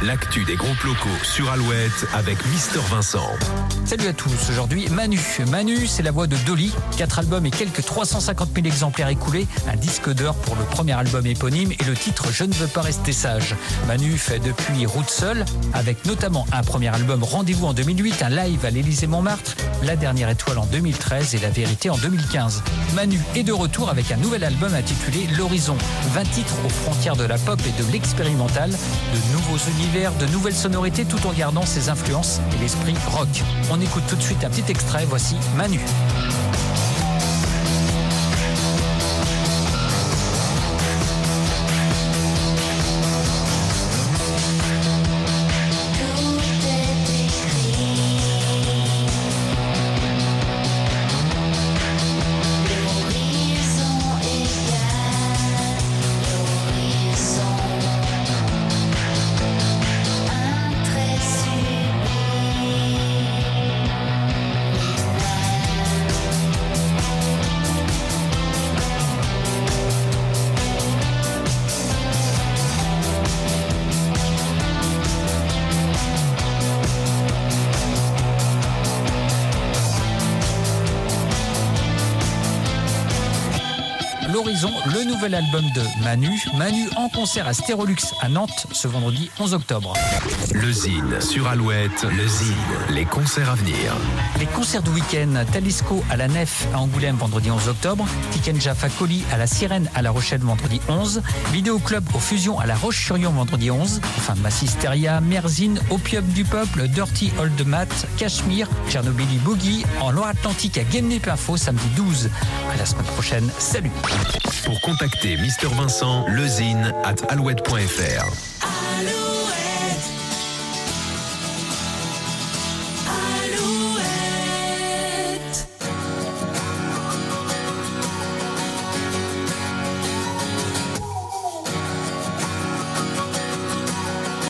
L'actu des groupes locaux sur Alouette avec Mister Vincent. Salut à tous, aujourd'hui Manu. Manu, c'est la voix de Dolly. Quatre albums et quelques 350 000 exemplaires écoulés. Un disque d'or pour le premier album éponyme et le titre Je ne veux pas rester sage. Manu fait depuis route seule, avec notamment un premier album Rendez-vous en 2008, un live à l'Élysée Montmartre, La dernière étoile en 2013 et La vérité en 2015. Manu est de retour avec un nouvel album intitulé L'Horizon. 20 titres aux frontières de la pop et de l'expérimental, de nouveaux univers, de nouvelles sonorités tout en gardant ses influences et l'esprit rock. On écoute tout de suite un petit extrait, voici Manu. L'Horizon, le nouvel album de Manu. Manu en concert à Stérolux à Nantes ce vendredi 11 octobre. Le Zine sur Alouette, le Zine, les concerts à venir. Les concerts du week-end, Talisco à la Nef à Angoulême vendredi 11 octobre, Tikenja Fakoli à la Sirène à La Rochelle vendredi 11, Vidéo Club aux Fusions à La Roche-sur-Yon vendredi 11, enfin Massisteria, Merzine, Opium du Peuple, Dirty Old Mat, Cachemire, Tchernobyl Boogie, en Loire-Atlantique à Guémenep Info samedi 12. À la semaine prochaine, salut pour contacter Mister Vincent, lezine at alouette.fr.